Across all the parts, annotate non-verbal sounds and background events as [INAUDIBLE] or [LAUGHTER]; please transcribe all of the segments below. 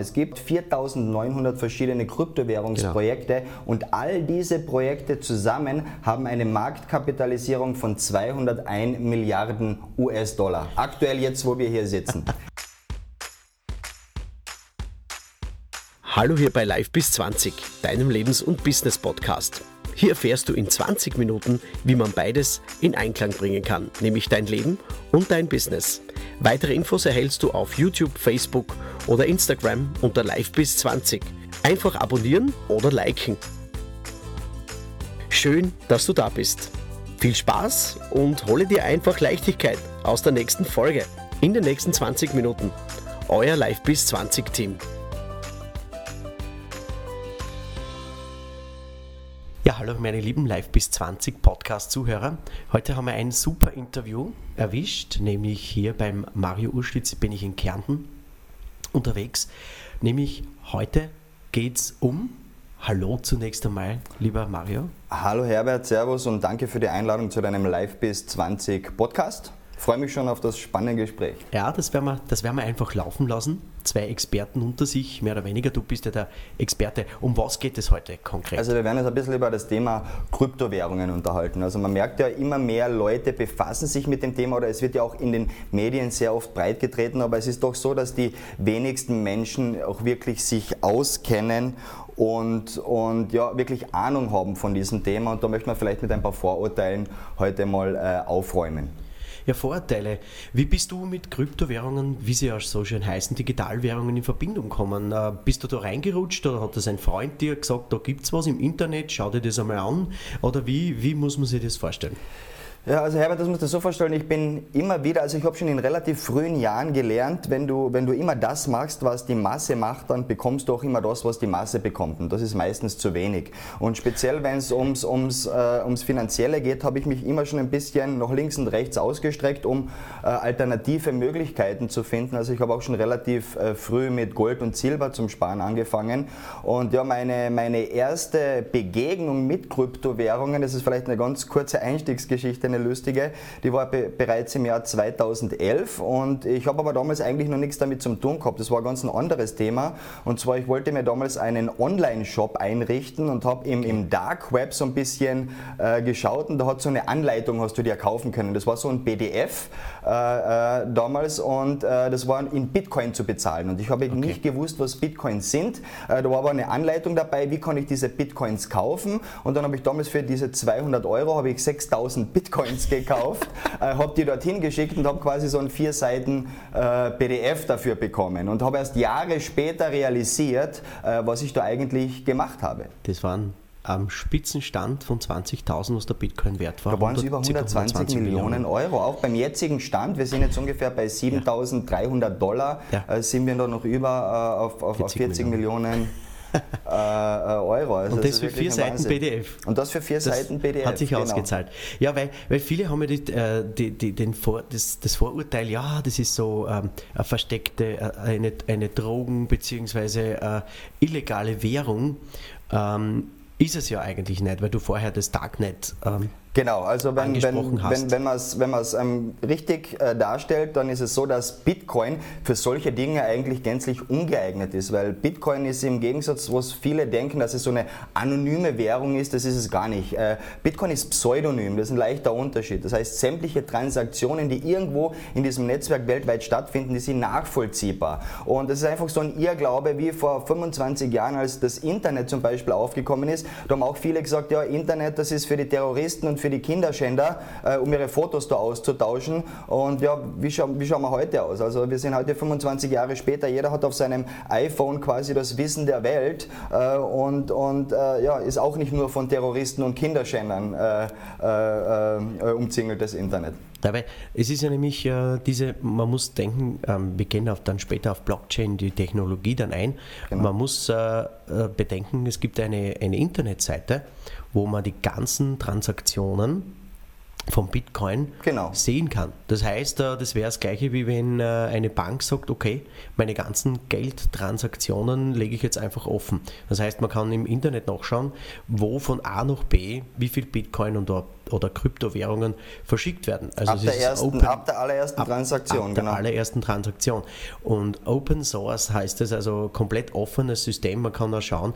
Es gibt 4900 verschiedene Kryptowährungsprojekte genau. und all diese Projekte zusammen haben eine Marktkapitalisierung von 201 Milliarden US-Dollar. Aktuell jetzt, wo wir hier sitzen. [LAUGHS] Hallo hier bei Live bis 20, deinem Lebens- und Business-Podcast. Hier erfährst du in 20 Minuten, wie man beides in Einklang bringen kann, nämlich dein Leben und dein Business. Weitere Infos erhältst du auf YouTube, Facebook oder Instagram unter livebis20. Einfach abonnieren oder liken. Schön, dass du da bist. Viel Spaß und hole dir einfach Leichtigkeit aus der nächsten Folge in den nächsten 20 Minuten. Euer Livebis20 Team. Ja, hallo meine lieben Live bis 20 Podcast-Zuhörer. Heute haben wir ein super Interview erwischt, nämlich hier beim Mario Urschwitz bin ich in Kärnten unterwegs. Nämlich heute geht es um, hallo zunächst einmal, lieber Mario. Hallo Herbert, Servus und danke für die Einladung zu deinem Live bis 20 Podcast freue mich schon auf das spannende Gespräch. Ja, das werden, wir, das werden wir einfach laufen lassen. Zwei Experten unter sich, mehr oder weniger. Du bist ja der Experte. Um was geht es heute konkret? Also wir werden uns ein bisschen über das Thema Kryptowährungen unterhalten. Also man merkt ja, immer mehr Leute befassen sich mit dem Thema oder es wird ja auch in den Medien sehr oft breitgetreten, aber es ist doch so, dass die wenigsten Menschen auch wirklich sich auskennen und, und ja, wirklich Ahnung haben von diesem Thema. Und da möchte man vielleicht mit ein paar Vorurteilen heute mal äh, aufräumen. Ja, Vorteile. Wie bist du mit Kryptowährungen, wie sie auch so schön heißen, Digitalwährungen in Verbindung kommen? Äh, bist du da reingerutscht oder hat das ein Freund dir gesagt, da gibt es was im Internet, schau dir das einmal an? Oder wie, wie muss man sich das vorstellen? Ja, also Herbert, das musst du so vorstellen, ich bin immer wieder, also ich habe schon in relativ frühen Jahren gelernt, wenn du, wenn du immer das machst, was die Masse macht, dann bekommst du auch immer das, was die Masse bekommt. Und das ist meistens zu wenig. Und speziell, wenn es ums, ums, äh, ums Finanzielle geht, habe ich mich immer schon ein bisschen nach links und rechts ausgestreckt, um äh, alternative Möglichkeiten zu finden. Also ich habe auch schon relativ äh, früh mit Gold und Silber zum Sparen angefangen. Und ja, meine, meine erste Begegnung mit Kryptowährungen, das ist vielleicht eine ganz kurze Einstiegsgeschichte, eine lustige, die war be bereits im Jahr 2011 und ich habe aber damals eigentlich noch nichts damit zu tun gehabt. Das war ganz ein anderes Thema und zwar ich wollte mir damals einen Online-Shop einrichten und habe im, im Dark Web so ein bisschen äh, geschaut und da hat so eine Anleitung, hast du dir kaufen können. Das war so ein PDF äh, äh, damals und äh, das war in Bitcoin zu bezahlen und ich habe okay. nicht gewusst, was Bitcoins sind. Äh, da war aber eine Anleitung dabei, wie kann ich diese Bitcoins kaufen und dann habe ich damals für diese 200 Euro habe ich 6000 Bitcoins Bitcoins gekauft, äh, habe die dorthin geschickt und habe quasi so ein vier Seiten äh, PDF dafür bekommen und habe erst Jahre später realisiert, äh, was ich da eigentlich gemacht habe. Das waren am Spitzenstand von 20.000, was der Bitcoin wert war. Da waren es über 120, 120 Millionen Euro. Auch beim jetzigen Stand, wir sind jetzt ungefähr bei 7.300 Dollar, ja. äh, sind wir da noch über äh, auf, auf 40, 40 Millionen. Millionen äh, äh, Euro. Also und das, das für vier Seiten PDF. Und das für vier das Seiten PDF. Hat sich genau. ausgezahlt. Ja, weil, weil viele haben ja die, äh, die, die, den Vor, das, das, Vorurteil, ja, das ist so ähm, eine versteckte, äh, eine, eine Drogen- bzw. Äh, illegale Währung. Ähm, ist es ja eigentlich nicht, weil du vorher das Darknet ähm, Genau, also wenn, wenn, wenn, wenn man es wenn ähm, richtig äh, darstellt, dann ist es so, dass Bitcoin für solche Dinge eigentlich gänzlich ungeeignet ist, weil Bitcoin ist im Gegensatz, was viele denken, dass es so eine anonyme Währung ist, das ist es gar nicht. Äh, Bitcoin ist pseudonym, das ist ein leichter Unterschied. Das heißt, sämtliche Transaktionen, die irgendwo in diesem Netzwerk weltweit stattfinden, die sind nachvollziehbar. Und das ist einfach so ein Irrglaube, wie vor 25 Jahren, als das Internet zum Beispiel aufgekommen ist. Da haben auch viele gesagt, ja, Internet, das ist für die Terroristen und für die Kinderschänder, äh, um ihre Fotos da auszutauschen. Und ja, wie, scha wie schauen wir heute aus? Also wir sind heute 25 Jahre später, jeder hat auf seinem iPhone quasi das Wissen der Welt äh, und, und äh, ja, ist auch nicht nur von Terroristen und Kinderschändern äh, äh, äh, umzingelt, das Internet. Dabei, es ist ja nämlich äh, diese, man muss denken, ähm, wir gehen auf, dann später auf Blockchain, die Technologie dann ein. Genau. Man muss äh, äh, bedenken, es gibt eine, eine Internetseite, wo man die ganzen Transaktionen vom Bitcoin genau. sehen kann. Das heißt, äh, das wäre das gleiche wie wenn äh, eine Bank sagt, okay, meine ganzen Geldtransaktionen lege ich jetzt einfach offen. Das heißt, man kann im Internet nachschauen, wo von A nach B wie viel Bitcoin und oder Kryptowährungen verschickt werden. Also ab, der ersten, open, ab der allerersten ab, Transaktion. Ab genau. der allerersten Transaktion. Und Open Source heißt es also komplett offenes System. Man kann da schauen.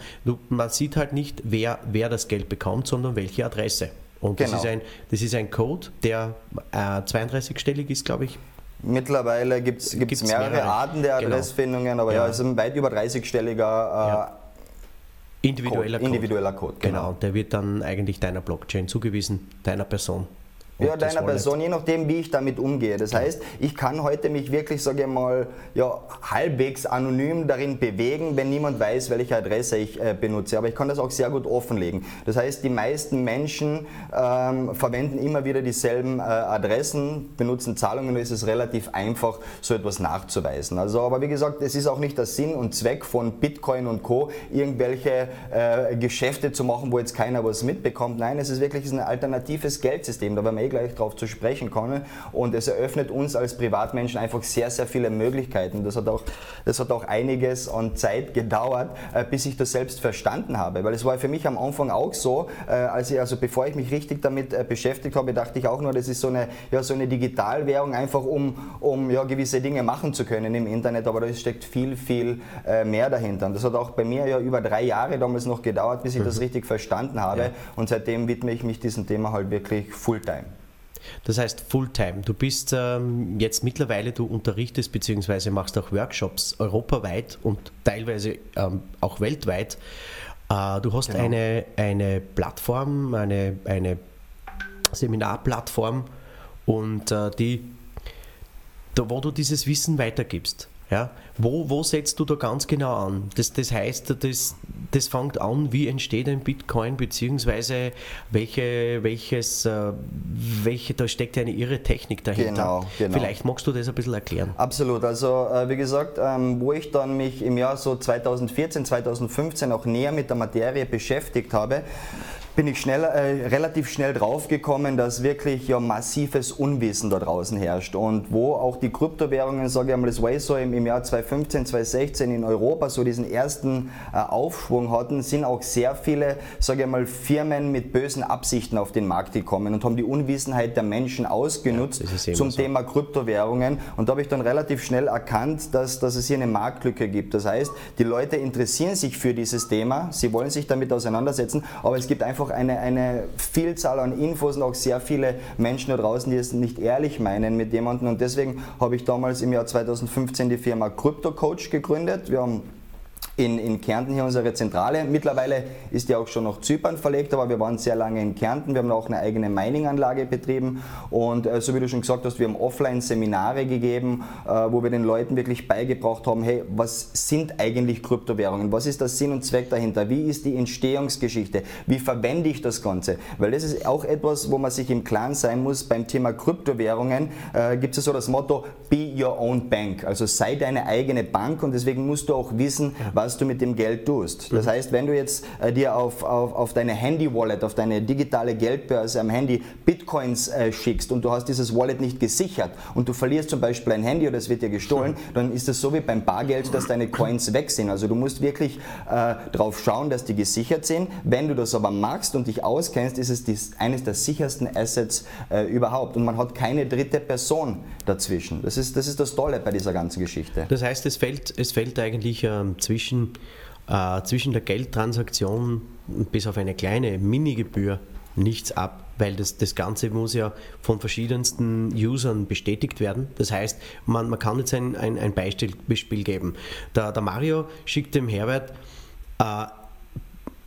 Man sieht halt nicht, wer, wer das Geld bekommt, sondern welche Adresse. Und genau. das, ist ein, das ist ein Code, der äh, 32-stellig ist, glaube ich. Mittlerweile gibt es mehrere, mehrere, Arten der genau. Adressfindungen, genau. aber ja, es ist ein weit über 30-stelliger äh, ja. Individueller, Code. individueller Code. Genau. genau, der wird dann eigentlich deiner Blockchain zugewiesen, deiner Person ja, deiner Person, je nachdem, wie ich damit umgehe. Das heißt, ich kann heute mich wirklich, sage ich mal, ja, halbwegs anonym darin bewegen, wenn niemand weiß, welche Adresse ich äh, benutze. Aber ich kann das auch sehr gut offenlegen. Das heißt, die meisten Menschen ähm, verwenden immer wieder dieselben äh, Adressen, benutzen Zahlungen und es ist relativ einfach, so etwas nachzuweisen. Also, aber wie gesagt, es ist auch nicht der Sinn und Zweck von Bitcoin und Co., irgendwelche äh, Geschäfte zu machen, wo jetzt keiner was mitbekommt. Nein, es ist wirklich ein alternatives Geldsystem. Da werden eh gleich darauf zu sprechen kommen. Und es eröffnet uns als Privatmenschen einfach sehr, sehr viele Möglichkeiten. Das hat auch, das hat auch einiges an Zeit gedauert, äh, bis ich das selbst verstanden habe. Weil es war für mich am Anfang auch so, äh, als ich, also bevor ich mich richtig damit äh, beschäftigt habe, dachte ich auch nur, das ist so eine, ja, so eine Digitalwährung, einfach um, um ja, gewisse Dinge machen zu können im Internet. Aber da steckt viel, viel mehr dahinter. Und das hat auch bei mir ja über drei Jahre damals noch gedauert, bis ich das mhm. richtig verstanden habe. Ja. Und seitdem widme ich mich diesem Thema halt wirklich Fulltime. Das heißt Fulltime. Du bist ähm, jetzt mittlerweile, du unterrichtest bzw. machst auch Workshops europaweit und teilweise ähm, auch weltweit. Äh, du hast genau. eine, eine Plattform, eine, eine Seminarplattform und äh, die, da, wo du dieses Wissen weitergibst. Ja? Wo, wo setzt du da ganz genau an? Das, das heißt, das, das fängt an, wie entsteht ein Bitcoin, beziehungsweise welche, welches, äh, welche, da steckt eine irre Technik dahinter. Genau, genau. Vielleicht magst du das ein bisschen erklären. Absolut. Also äh, wie gesagt, ähm, wo ich dann mich im Jahr so 2014, 2015 auch näher mit der Materie beschäftigt habe, bin ich schnell, äh, relativ schnell draufgekommen, dass wirklich ja massives Unwissen da draußen herrscht und wo auch die Kryptowährungen, sage ich einmal, das war so im, im Jahr 2015, 2016 in Europa so diesen ersten äh, Aufschwung hatten, sind auch sehr viele, sage ich mal, Firmen mit bösen Absichten auf den Markt gekommen und haben die Unwissenheit der Menschen ausgenutzt ja, zum so. Thema Kryptowährungen und da habe ich dann relativ schnell erkannt, dass, dass es hier eine Marktlücke gibt. Das heißt, die Leute interessieren sich für dieses Thema, sie wollen sich damit auseinandersetzen, aber es gibt einfach einfach eine, eine Vielzahl an Infos und auch sehr viele Menschen da draußen, die es nicht ehrlich meinen mit jemandem. Und deswegen habe ich damals im Jahr 2015 die Firma Crypto Coach gegründet. Wir haben in, in Kärnten hier unsere Zentrale. Mittlerweile ist die auch schon nach Zypern verlegt, aber wir waren sehr lange in Kärnten. Wir haben auch eine eigene Mining-Anlage betrieben und äh, so wie du schon gesagt hast, wir haben Offline-Seminare gegeben, äh, wo wir den Leuten wirklich beigebracht haben, hey, was sind eigentlich Kryptowährungen? Was ist der Sinn und Zweck dahinter? Wie ist die Entstehungsgeschichte? Wie verwende ich das Ganze? Weil das ist auch etwas, wo man sich im Klaren sein muss. Beim Thema Kryptowährungen äh, gibt es so das Motto, be your own bank. Also sei deine eigene Bank und deswegen musst du auch wissen, was was du mit dem Geld tust. Das mhm. heißt, wenn du jetzt äh, dir auf, auf, auf deine Handy-Wallet, auf deine digitale Geldbörse am Handy Bitcoins äh, schickst und du hast dieses Wallet nicht gesichert und du verlierst zum Beispiel ein Handy oder es wird dir gestohlen, mhm. dann ist es so wie beim Bargeld, dass deine Coins weg sind. Also du musst wirklich äh, darauf schauen, dass die gesichert sind. Wenn du das aber magst und dich auskennst, ist es dies, eines der sichersten Assets äh, überhaupt. Und man hat keine dritte Person dazwischen. Das ist, das ist das Tolle bei dieser ganzen Geschichte. Das heißt, es fällt, es fällt eigentlich ähm, zwischen zwischen, äh, zwischen der Geldtransaktion bis auf eine kleine Minigebühr nichts ab, weil das, das Ganze muss ja von verschiedensten Usern bestätigt werden. Das heißt, man, man kann jetzt ein, ein, ein Beispiel geben. Der, der Mario schickt dem Herbert äh,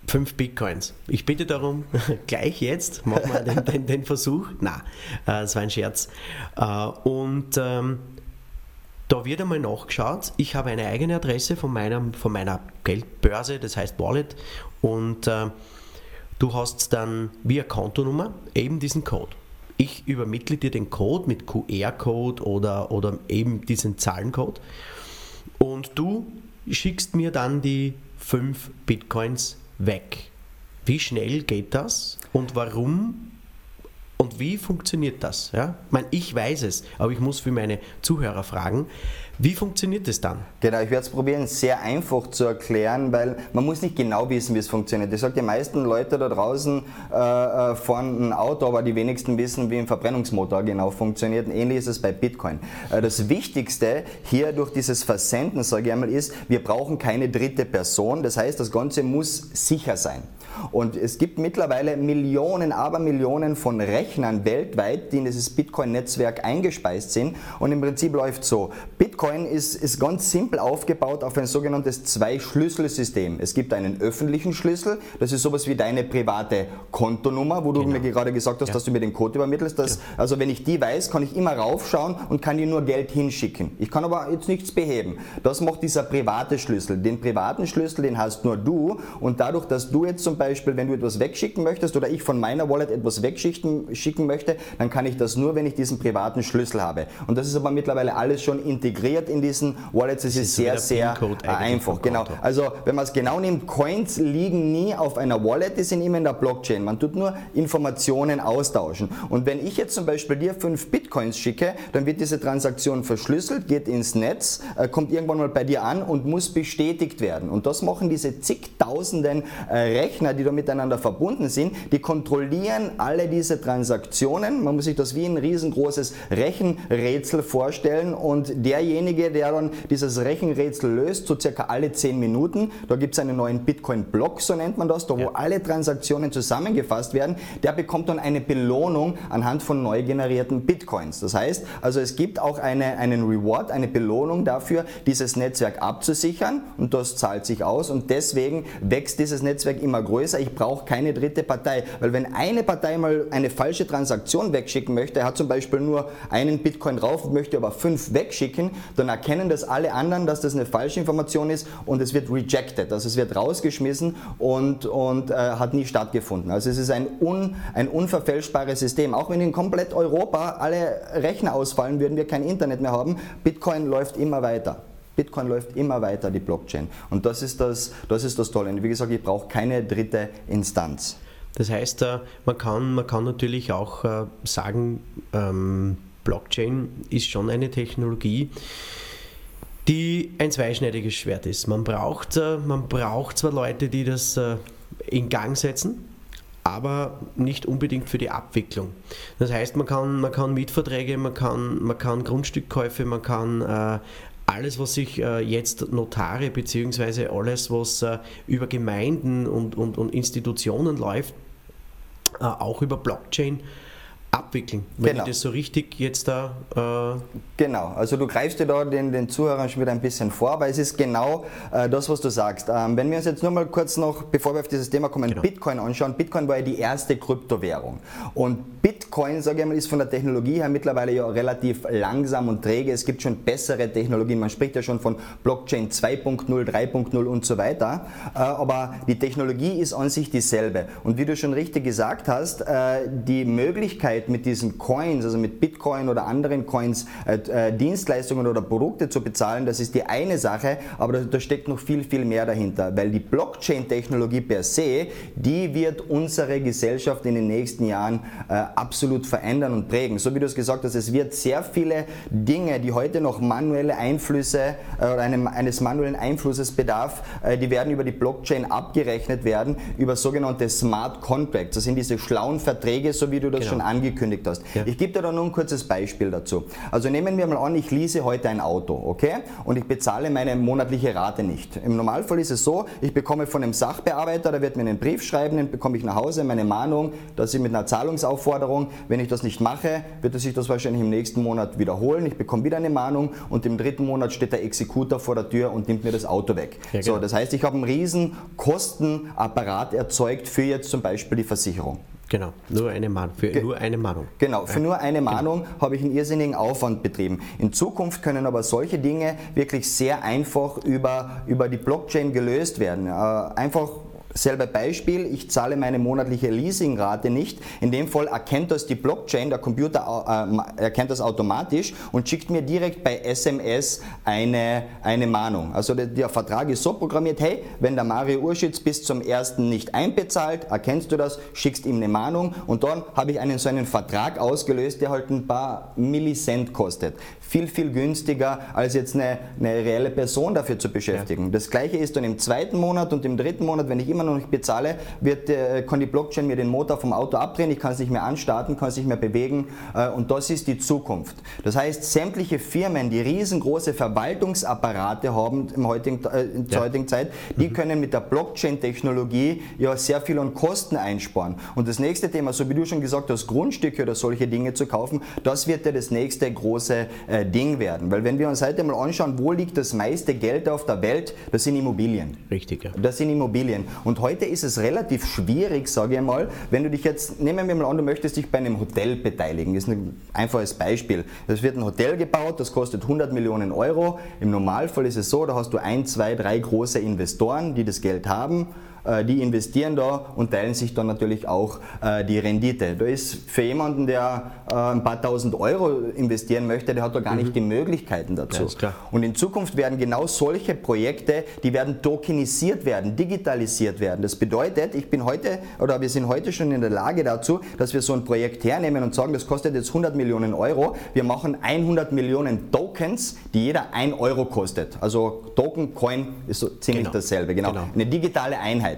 fünf Bitcoins. Ich bitte darum, [LAUGHS] gleich jetzt, machen wir den, den, den Versuch. Na, äh, das war ein Scherz. Äh, und ähm, da wird einmal nachgeschaut. Ich habe eine eigene Adresse von, meinem, von meiner Geldbörse, das heißt Wallet. Und äh, du hast dann via Kontonummer eben diesen Code. Ich übermittle dir den Code mit QR-Code oder, oder eben diesen Zahlencode. Und du schickst mir dann die 5 Bitcoins weg. Wie schnell geht das und warum und wie funktioniert das? Ja? Ich, meine, ich weiß es, aber ich muss für meine Zuhörer fragen, Wie funktioniert das dann? Genau, ich werde es probieren, sehr einfach zu erklären, weil man muss nicht genau wissen, wie es funktioniert. Ich sage, die meisten Leute da draußen äh, äh, fahren ein Auto, aber die wenigsten wissen, wie ein Verbrennungsmotor genau funktioniert. Ähnlich ist es bei Bitcoin. Äh, das Wichtigste hier durch dieses Versenden, sage ich einmal, ist, wir brauchen keine dritte Person. Das heißt, das Ganze muss sicher sein. Und es gibt mittlerweile Millionen, aber Millionen von Rechnern weltweit, die in dieses Bitcoin-Netzwerk eingespeist sind. Und im Prinzip läuft so. Bitcoin ist, ist ganz simpel aufgebaut auf ein sogenanntes Zwei-Schlüssel-System. Es gibt einen öffentlichen Schlüssel, das ist sowas wie deine private Kontonummer, wo du genau. mir gerade gesagt hast, ja. dass du mir den Code übermittelst. Dass, ja. Also wenn ich die weiß, kann ich immer raufschauen und kann dir nur Geld hinschicken. Ich kann aber jetzt nichts beheben. Das macht dieser private Schlüssel. Den privaten Schlüssel, den hast nur du und dadurch, dass du jetzt zum Beispiel wenn du etwas wegschicken möchtest oder ich von meiner Wallet etwas wegschicken schicken möchte, dann kann ich das nur, wenn ich diesen privaten Schlüssel habe. Und das ist aber mittlerweile alles schon integriert in diesen Wallets. Es ist, ist sehr, sehr einfach. Genau. Also wenn man es genau nimmt, Coins liegen nie auf einer Wallet, die sind immer in der Blockchain. Man tut nur Informationen austauschen. Und wenn ich jetzt zum Beispiel dir fünf Bitcoins schicke, dann wird diese Transaktion verschlüsselt, geht ins Netz, äh, kommt irgendwann mal bei dir an und muss bestätigt werden. Und das machen diese zigtausenden äh, Rechner, die da miteinander verbunden sind, die kontrollieren alle diese Transaktionen. Man muss sich das wie ein riesengroßes Rechenrätsel vorstellen und derjenige, der dann dieses Rechenrätsel löst, so circa alle 10 Minuten, da gibt es einen neuen Bitcoin-Block, so nennt man das, da wo ja. alle Transaktionen zusammengefasst werden, der bekommt dann eine Belohnung anhand von neu generierten Bitcoins. Das heißt, also es gibt auch eine, einen Reward, eine Belohnung dafür, dieses Netzwerk abzusichern und das zahlt sich aus und deswegen wächst dieses Netzwerk immer größer, ich brauche keine dritte Partei. Weil wenn eine Partei mal eine falsche Transaktion wegschicken möchte, er hat zum Beispiel nur einen Bitcoin drauf, möchte aber fünf wegschicken, dann erkennen das alle anderen, dass das eine falsche Information ist und es wird rejected, also es wird rausgeschmissen und, und äh, hat nie stattgefunden. Also es ist ein, un, ein unverfälschbares System. Auch wenn in komplett Europa alle Rechner ausfallen, würden wir kein Internet mehr haben, Bitcoin läuft immer weiter. Bitcoin läuft immer weiter, die Blockchain. Und das ist das, das, ist das Tolle. Und wie gesagt, ich brauche keine dritte Instanz. Das heißt, äh, man kann, man kann natürlich auch äh, sagen, ähm, Blockchain ist schon eine Technologie, die ein zweischneidiges Schwert ist. Man braucht, äh, man braucht zwar Leute, die das in Gang setzen, aber nicht unbedingt für die Abwicklung. Das heißt, man kann, man kann Mietverträge, man kann, man kann Grundstückkäufe, man kann äh, alles, was sich äh, jetzt Notare beziehungsweise alles, was äh, über Gemeinden und, und, und Institutionen läuft, äh, auch über Blockchain abwickeln, wenn genau. ich das so richtig jetzt da. Äh genau, also du greifst dir da den, den Zuhörern schon wieder ein bisschen vor, weil es ist genau äh, das, was du sagst. Ähm, wenn wir uns jetzt nur mal kurz noch, bevor wir auf dieses Thema kommen, genau. Bitcoin anschauen. Bitcoin war ja die erste Kryptowährung. Und Bitcoin, sage ich mal, ist von der Technologie her mittlerweile ja relativ langsam und träge. Es gibt schon bessere Technologien. Man spricht ja schon von Blockchain 2.0, 3.0 und so weiter. Äh, aber die Technologie ist an sich dieselbe. Und wie du schon richtig gesagt hast, äh, die Möglichkeit, Möglichkeit, mit diesen Coins, also mit Bitcoin oder anderen Coins, äh, äh, Dienstleistungen oder Produkte zu bezahlen, das ist die eine Sache, aber da, da steckt noch viel, viel mehr dahinter, weil die Blockchain-Technologie per se, die wird unsere Gesellschaft in den nächsten Jahren äh, absolut verändern und prägen. So wie du es gesagt hast, es wird sehr viele Dinge, die heute noch manuelle Einflüsse äh, oder einem, eines manuellen Einflusses bedarf, die werden über die Blockchain abgerechnet werden, über sogenannte Smart Contracts. Das sind diese schlauen Verträge, so wie du das genau. schon angekündigt angekündigt hast. Ja. Ich gebe dir da nur ein kurzes Beispiel dazu. Also nehmen wir mal an, ich lease heute ein Auto, okay? Und ich bezahle meine monatliche Rate nicht. Im Normalfall ist es so, ich bekomme von einem Sachbearbeiter, der wird mir einen Brief schreiben, den bekomme ich nach Hause, meine Mahnung, dass ich mit einer Zahlungsaufforderung, wenn ich das nicht mache, wird er sich das wahrscheinlich im nächsten Monat wiederholen. Ich bekomme wieder eine Mahnung und im dritten Monat steht der Exekutor vor der Tür und nimmt mir das Auto weg. Ja, genau. So, das heißt, ich habe einen riesen Kostenapparat erzeugt für jetzt zum Beispiel die Versicherung. Genau, nur eine Mahnung. Für Ge nur eine Mahnung. Genau, für nur eine genau. Mahnung genau. habe ich einen irrsinnigen Aufwand betrieben. In Zukunft können aber solche Dinge wirklich sehr einfach über, über die Blockchain gelöst werden. Äh, einfach Selbe Beispiel, ich zahle meine monatliche Leasingrate nicht. In dem Fall erkennt das die Blockchain, der Computer äh, erkennt das automatisch und schickt mir direkt bei SMS eine, eine Mahnung. Also der, der Vertrag ist so programmiert, hey, wenn der Mario Urschitz bis zum ersten nicht einbezahlt, erkennst du das, schickst ihm eine Mahnung und dann habe ich einen so einen Vertrag ausgelöst, der halt ein paar Millicent kostet. Viel, viel günstiger, als jetzt eine, eine reelle Person dafür zu beschäftigen. Ja. Das gleiche ist dann im zweiten Monat und im dritten Monat, wenn ich immer noch nicht bezahle, wird, äh, kann die Blockchain mir den Motor vom Auto abdrehen, ich kann es nicht mehr anstarten, kann es nicht mehr bewegen äh, und das ist die Zukunft. Das heißt, sämtliche Firmen, die riesengroße Verwaltungsapparate haben im heutigen, äh, in der ja. heutigen Zeit, die mhm. können mit der Blockchain-Technologie ja sehr viel an Kosten einsparen. Und das nächste Thema, so wie du schon gesagt hast, Grundstücke oder solche Dinge zu kaufen, das wird ja das nächste große äh, Ding werden. Weil wenn wir uns heute mal anschauen, wo liegt das meiste Geld auf der Welt, das sind Immobilien. Richtig, ja. Das sind Immobilien. Und heute ist es relativ schwierig, sage ich mal, wenn du dich jetzt, nehmen wir mal an, du möchtest dich bei einem Hotel beteiligen. Das ist ein einfaches Beispiel. Es wird ein Hotel gebaut, das kostet 100 Millionen Euro. Im Normalfall ist es so, da hast du ein, zwei, drei große Investoren, die das Geld haben äh, die investieren da und teilen sich dann natürlich auch äh, die Rendite. Da ist für jemanden, der äh, ein paar tausend Euro investieren möchte, der hat da gar mhm. nicht die Möglichkeiten dazu. Ja, und in Zukunft werden genau solche Projekte, die werden tokenisiert werden, digitalisiert werden. Das bedeutet, ich bin heute oder wir sind heute schon in der Lage dazu, dass wir so ein Projekt hernehmen und sagen, das kostet jetzt 100 Millionen Euro. Wir machen 100 Millionen Tokens, die jeder 1 Euro kostet. Also Token, Coin ist so ziemlich genau. dasselbe. Genau. genau. Eine digitale Einheit.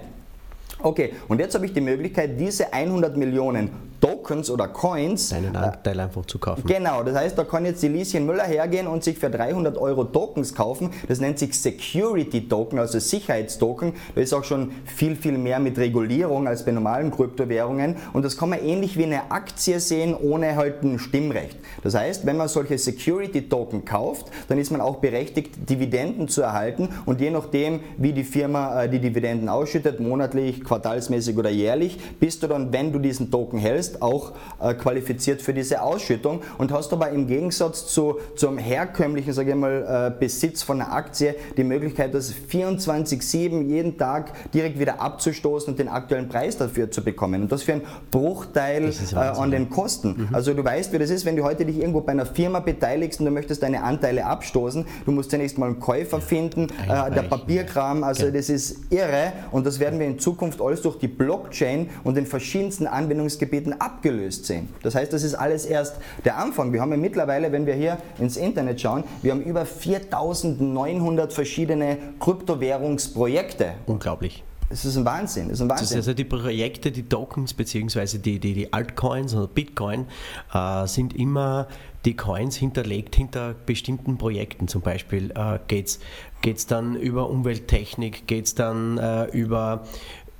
Okay, und jetzt habe ich die Möglichkeit, diese 100 Millionen Tokens oder Coins. Deinen Anteil äh, einfach zu kaufen. Genau, das heißt, da kann jetzt die Lieschen Müller hergehen und sich für 300 Euro Tokens kaufen. Das nennt sich Security Token, also Sicherheitstoken. Da ist auch schon viel, viel mehr mit Regulierung als bei normalen Kryptowährungen. Und das kann man ähnlich wie eine Aktie sehen, ohne halt ein Stimmrecht. Das heißt, wenn man solche Security Token kauft, dann ist man auch berechtigt, Dividenden zu erhalten. Und je nachdem, wie die Firma äh, die Dividenden ausschüttet, monatlich, quartalsmäßig oder jährlich, bist du dann, wenn du diesen Token hältst, bist auch äh, qualifiziert für diese Ausschüttung und hast aber im Gegensatz zu, zum herkömmlichen sage ich mal, äh, Besitz von einer Aktie die Möglichkeit, das 24-7 jeden Tag direkt wieder abzustoßen und den aktuellen Preis dafür zu bekommen. Und das für einen Bruchteil äh, an den Kosten. Mhm. Also du weißt, wie das ist, wenn du heute dich irgendwo bei einer Firma beteiligst und du möchtest deine Anteile abstoßen, du musst zunächst mal einen Käufer finden, äh, der Papierkram, also okay. das ist irre und das werden wir in Zukunft alles durch die Blockchain und den verschiedensten Anwendungsgebieten abgelöst sind. Das heißt, das ist alles erst der Anfang. Wir haben ja mittlerweile, wenn wir hier ins Internet schauen, wir haben über 4900 verschiedene Kryptowährungsprojekte. Unglaublich. Es ist ein Wahnsinn. Es ist ein Wahnsinn. Das ist also die Projekte, die Tokens bzw. Die, die, die Altcoins oder Bitcoin äh, sind immer die Coins hinterlegt hinter bestimmten Projekten. Zum Beispiel äh, geht es dann über Umwelttechnik, geht es dann äh, über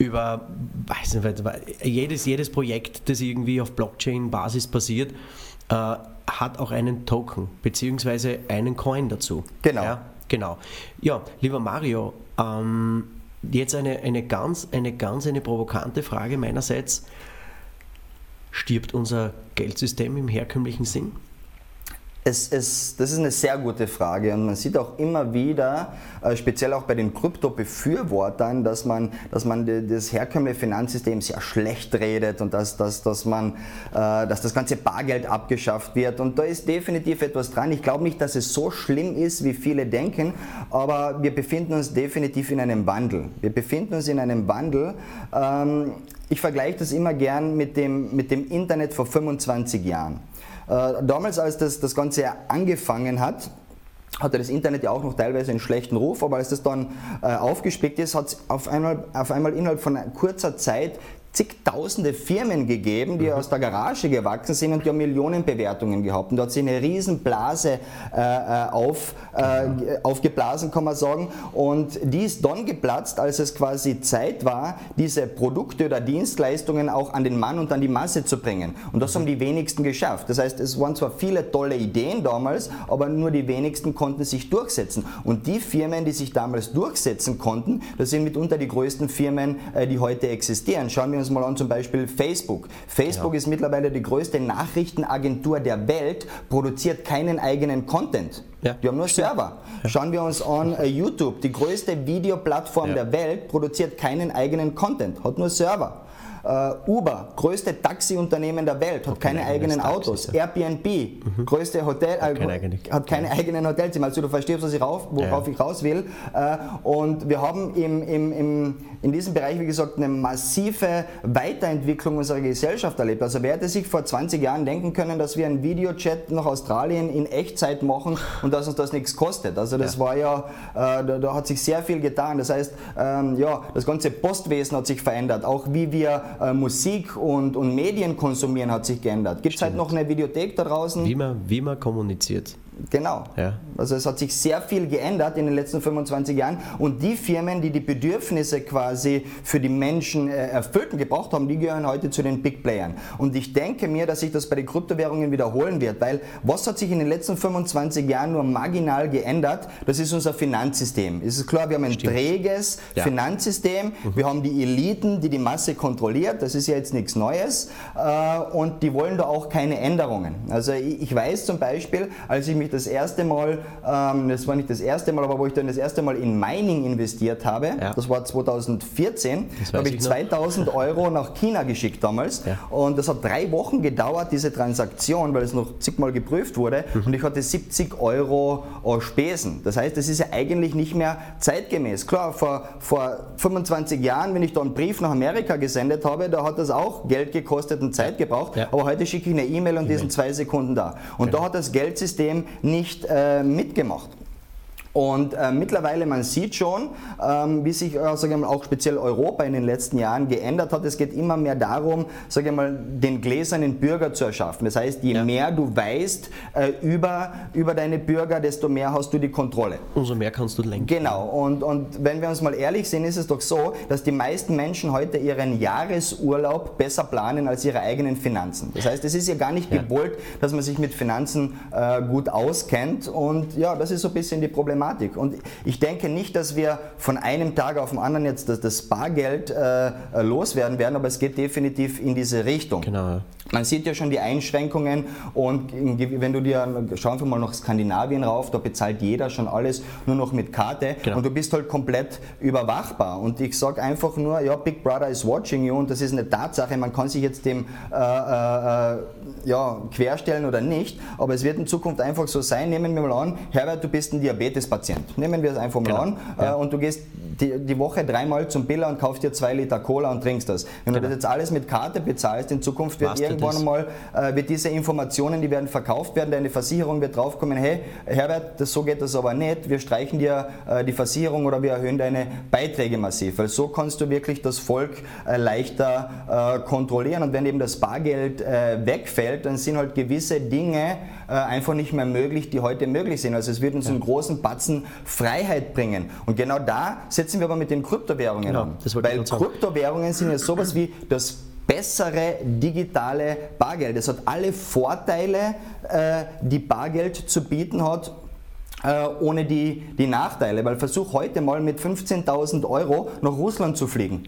über weiß nicht, jedes, jedes Projekt, das irgendwie auf Blockchain-Basis basiert, äh, hat auch einen Token bzw. einen Coin dazu. Genau. Ja, genau. Ja, lieber Mario, ähm, jetzt eine, eine, ganz, eine ganz eine provokante Frage meinerseits. Stirbt unser Geldsystem im herkömmlichen Sinn? Es, es, das ist eine sehr gute Frage und man sieht auch immer wieder, äh, speziell auch bei den Krypto-Befürwortern, dass man, dass man das herkömmliche Finanzsystem sehr schlecht redet und dass, dass, dass, man, äh, dass das ganze Bargeld abgeschafft wird. Und da ist definitiv etwas dran. Ich glaube nicht, dass es so schlimm ist, wie viele denken, aber wir befinden uns definitiv in einem Wandel. Wir befinden uns in einem Wandel. Ähm, ich vergleiche das immer gern mit dem, mit dem Internet vor 25 Jahren. Äh, damals, als das, das Ganze angefangen hat, hatte das Internet ja auch noch teilweise einen schlechten Ruf, aber als das dann äh, aufgespickt ist, hat es auf einmal, auf einmal innerhalb von kurzer Zeit zigtausende Firmen gegeben, die mhm. aus der Garage gewachsen sind und die haben Millionenbewertungen gehabt. Und da hat sich eine Riesenblase äh, äh auf, äh, aufgeblasen, kann man sagen. Und die ist dann geplatzt, als es quasi Zeit war, diese Produkte oder Dienstleistungen auch an den Mann und an die Masse zu bringen. Und das mhm. haben die wenigsten geschafft. Das heißt, es waren zwar viele tolle Ideen damals, aber nur die wenigsten konnten sich durchsetzen. Und die Firmen, die sich damals durchsetzen konnten, das sind mitunter die größten Firmen, äh, die heute existieren. Schauen wir uns mal an zum Beispiel Facebook. Facebook ja. ist mittlerweile die größte Nachrichtenagentur der Welt, produziert keinen eigenen Content. Ja. Die haben nur Server. Schauen wir uns an uh, YouTube, die größte Videoplattform ja. der Welt, produziert keinen eigenen Content, hat nur Server. Äh, Uber, größte Taxiunternehmen der Welt, hat, hat keine eigenen Autos. Taxi, Airbnb, mhm. größte Hotel, äh, hat, keine, eigene, hat keine eigenen Hotelzimmer. Also du verstehst, was ich rauf, worauf ja. ich raus will. Äh, und wir haben im, im, im, in diesem Bereich, wie gesagt, eine massive Weiterentwicklung unserer Gesellschaft erlebt. Also wer hätte sich vor 20 Jahren denken können, dass wir einen Videochat nach Australien in Echtzeit machen und dass uns das nichts kostet. Also das ja. war ja, äh, da, da, hat sich sehr viel getan. Das heißt, ähm, ja, das ganze Postwesen hat sich verändert. Auch wie wir äh, Musik und, und Medien konsumieren hat sich geändert. Gibt es halt noch eine Videothek da draußen? Wie man, wie man kommuniziert. Genau. Ja. Also es hat sich sehr viel geändert in den letzten 25 Jahren und die Firmen, die die Bedürfnisse quasi für die Menschen äh, erfüllt und gebraucht haben, die gehören heute zu den Big Playern. Und ich denke mir, dass sich das bei den Kryptowährungen wiederholen wird, weil was hat sich in den letzten 25 Jahren nur marginal geändert? Das ist unser Finanzsystem. Es ist klar, wir haben ein Stimmt. träges ja. Finanzsystem, mhm. wir haben die Eliten, die die Masse kontrolliert, das ist ja jetzt nichts Neues äh, und die wollen da auch keine Änderungen. Also ich weiß zum Beispiel, als ich mich das erste Mal, ähm, das war nicht das erste Mal, aber wo ich dann das erste Mal in Mining investiert habe, ja. das war 2014, da habe ich 2000 noch. Euro nach China geschickt damals ja. und das hat drei Wochen gedauert, diese Transaktion, weil es noch zigmal geprüft wurde mhm. und ich hatte 70 Euro Spesen. Das heißt, das ist ja eigentlich nicht mehr zeitgemäß. Klar, vor, vor 25 Jahren, wenn ich da einen Brief nach Amerika gesendet habe, da hat das auch Geld gekostet und Zeit gebraucht, ja. aber heute schicke ich eine E-Mail und die sind zwei Sekunden da. Und genau. da hat das Geldsystem nicht äh, mitgemacht. Und äh, mittlerweile, man sieht schon, ähm, wie sich äh, sage mal, auch speziell Europa in den letzten Jahren geändert hat. Es geht immer mehr darum, sage mal, den gläsernen Bürger zu erschaffen. Das heißt, je ja. mehr du weißt äh, über, über deine Bürger, desto mehr hast du die Kontrolle. Umso mehr kannst du lenken. Genau. Und, und wenn wir uns mal ehrlich sehen, ist es doch so, dass die meisten Menschen heute ihren Jahresurlaub besser planen als ihre eigenen Finanzen. Das heißt, es ist ja gar nicht ja. gewollt, dass man sich mit Finanzen äh, gut auskennt. Und ja, das ist so ein bisschen die Problematik. Problematik. Und ich denke nicht, dass wir von einem Tag auf den anderen jetzt das, Bargeld äh, loswerden werden, aber es geht definitiv in diese Richtung. Genau. Man sieht ja schon die Einschränkungen und wenn du dir, schauen wir mal nach Skandinavien rauf, da bezahlt jeder schon alles nur noch mit Karte genau. und du bist halt komplett überwachbar. Und ich sage einfach nur, ja, Big Brother is watching you und das ist eine Tatsache, man kann sich jetzt dem äh, äh, ja, querstellen oder nicht, aber es wird in Zukunft einfach so sein, nehmen wir mal an, Herbert, du bist ein Diabetespatient, nehmen wir es einfach mal genau. an ja. Äh, und du gehst die, die, Woche dreimal zum Biller und kaufst dir zwei Liter Cola und trinkst das. Wenn genau. du das jetzt alles mit Karte bezahlst, in Zukunft wird irgendwann irgendwann einmal äh, wird diese Informationen, die werden verkauft werden, deine Versicherung wird draufkommen, hey Herbert, das, so geht das aber nicht, wir streichen dir äh, die Versicherung oder wir erhöhen deine Beiträge massiv, weil so kannst du wirklich das Volk äh, leichter äh, kontrollieren und wenn eben das Bargeld äh, wegfällt, dann sind halt gewisse Dinge äh, einfach nicht mehr möglich, die heute möglich sind. Also es wird uns einen großen Batzen Freiheit bringen und genau da setzen wir aber mit den Kryptowährungen genau, an, weil Kryptowährungen sind ja sowas wie das bessere digitale Bargeld. Es hat alle Vorteile, äh, die Bargeld zu bieten hat, äh, ohne die, die Nachteile. Weil versuch heute mal mit 15.000 Euro nach Russland zu fliegen.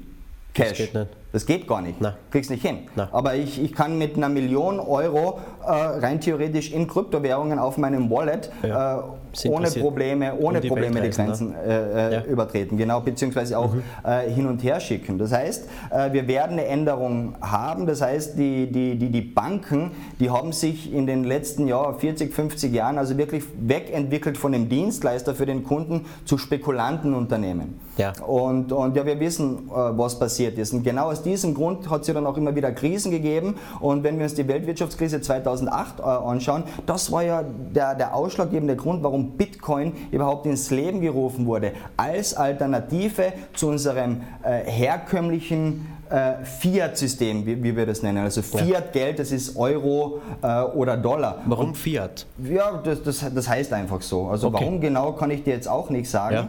Cash. Das geht, nicht. Das geht gar nicht. Nein. Kriegst nicht hin. Nein. Aber ich, ich kann mit einer Million Euro äh, rein theoretisch in Kryptowährungen auf meinem Wallet ja. äh, ohne Probleme, ohne die Probleme die Grenzen ne? äh, äh, ja. übertreten, genau, beziehungsweise auch mhm. äh, hin und her schicken. Das heißt, äh, wir werden eine Änderung haben. Das heißt, die, die, die, die Banken, die haben sich in den letzten Jahr, 40, 50 Jahren also wirklich wegentwickelt von dem Dienstleister für den Kunden zu Spekulantenunternehmen. Ja. Und, und ja, wir wissen, was passiert ist. Und genau aus diesem Grund hat es ja dann auch immer wieder Krisen gegeben. Und wenn wir uns die Weltwirtschaftskrise 2008 äh, anschauen, das war ja der, der ausschlaggebende Grund, warum Bitcoin überhaupt ins Leben gerufen wurde, als Alternative zu unserem äh, herkömmlichen äh, Fiat-System, wie, wie, wir das nennen. Also Fiat-Geld, das ist Euro äh, oder Dollar. Warum Und, Fiat? Ja, das, das, das, heißt einfach so. Also okay. warum genau, kann ich dir jetzt auch nicht sagen.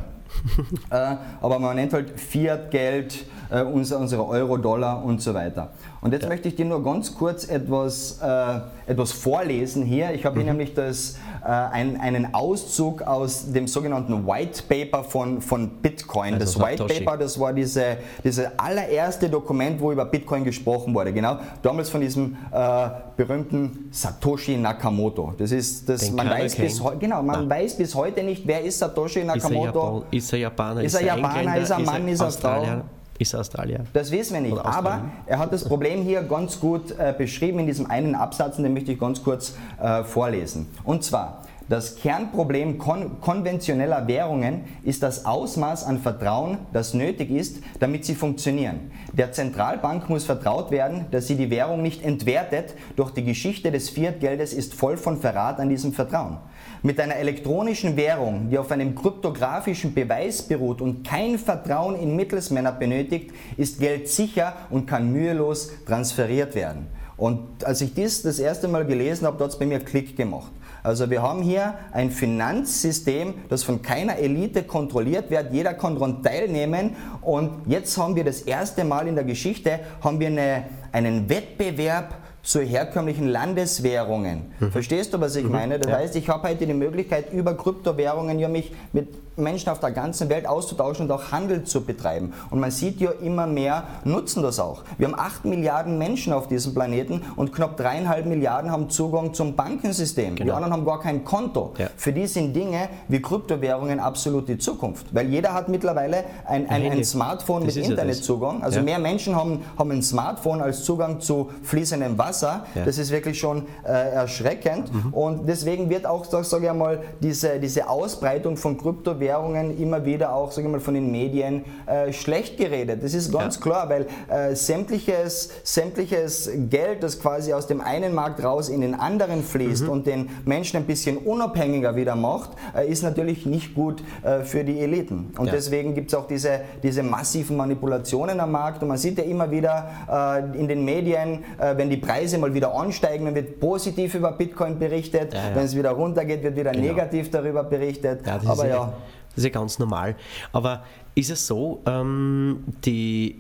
Ja. [LAUGHS] äh, aber man nennt halt Fiat-Geld, äh, unsere Euro, Dollar und so weiter. Und jetzt ja. möchte ich dir nur ganz kurz etwas, äh, etwas vorlesen hier. Ich habe mhm. hier nämlich das, äh, ein, einen Auszug aus dem sogenannten White Paper von, von Bitcoin. Also das White Paper, das war diese, diese allererste Dokument, wo über Bitcoin gesprochen wurde. Genau, damals von diesem äh, berühmten Satoshi Nakamoto. Das ist, das, man weiß bis genau, man Na. weiß bis heute nicht, wer ist Satoshi Nakamoto. Ist er, Japan, ist er Japaner? Ist er Japaner? Ist er Mann? Ist er Frau? Ist Australier. Das wissen wir nicht. Aber er hat das Problem hier ganz gut äh, beschrieben in diesem einen Absatz, und den möchte ich ganz kurz äh, vorlesen. Und zwar, das Kernproblem kon konventioneller Währungen ist das Ausmaß an Vertrauen, das nötig ist, damit sie funktionieren. Der Zentralbank muss vertraut werden, dass sie die Währung nicht entwertet, doch die Geschichte des Fiat-Geldes ist voll von Verrat an diesem Vertrauen. Mit einer elektronischen Währung, die auf einem kryptografischen Beweis beruht und kein Vertrauen in Mittelsmänner benötigt, ist Geld sicher und kann mühelos transferiert werden. Und als ich dies das erste Mal gelesen habe, hat es bei mir Klick gemacht. Also wir haben hier ein Finanzsystem, das von keiner Elite kontrolliert wird. Jeder kann daran teilnehmen. Und jetzt haben wir das erste Mal in der Geschichte haben wir eine, einen Wettbewerb zu herkömmlichen Landeswährungen. Mhm. Verstehst du, was ich mhm. meine? Das ja. heißt, ich habe heute die Möglichkeit, über Kryptowährungen ja mich mit Menschen auf der ganzen Welt auszutauschen und auch Handel zu betreiben. Und man sieht ja immer mehr nutzen das auch. Wir haben 8 Milliarden Menschen auf diesem Planeten und knapp dreieinhalb Milliarden haben Zugang zum Bankensystem. Genau. Die anderen haben gar kein Konto. Ja. Für die sind Dinge wie Kryptowährungen absolut die Zukunft. Weil jeder hat mittlerweile ein, ein, ein Smartphone das mit Internetzugang. Also ja. mehr Menschen haben, haben ein Smartphone als Zugang zu fließendem Wasser. Ja. Das ist wirklich schon äh, erschreckend. Mhm. Und deswegen wird auch, sage ich mal, diese, diese Ausbreitung von Kryptowährungen Währungen immer wieder auch, sage ich mal, von den Medien äh, schlecht geredet. Das ist ganz ja. klar, weil äh, sämtliches, sämtliches Geld, das quasi aus dem einen Markt raus in den anderen fließt mhm. und den Menschen ein bisschen unabhängiger wieder macht, äh, ist natürlich nicht gut äh, für die Eliten. Und ja. deswegen gibt es auch diese, diese massiven Manipulationen am Markt und man sieht ja immer wieder äh, in den Medien, äh, wenn die Preise mal wieder ansteigen, dann wird positiv über Bitcoin berichtet, ja, wenn es wieder runtergeht, wird wieder genau. negativ darüber berichtet. Aber ja, das ist ja ganz normal. Aber ist es so, ähm, die,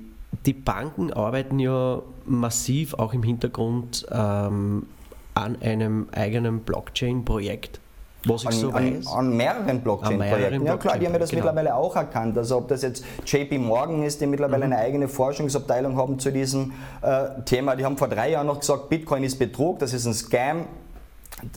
die Banken arbeiten ja massiv auch im Hintergrund ähm, an einem eigenen Blockchain-Projekt. Was ich an, so weiß. An, an mehreren Blockchain-Projekten. ja klar, die haben ja das genau. mittlerweile auch erkannt. Also ob das jetzt JP Morgan ist, die mittlerweile mhm. eine eigene Forschungsabteilung haben zu diesem äh, Thema. Die haben vor drei Jahren noch gesagt, Bitcoin ist Betrug, das ist ein Scam.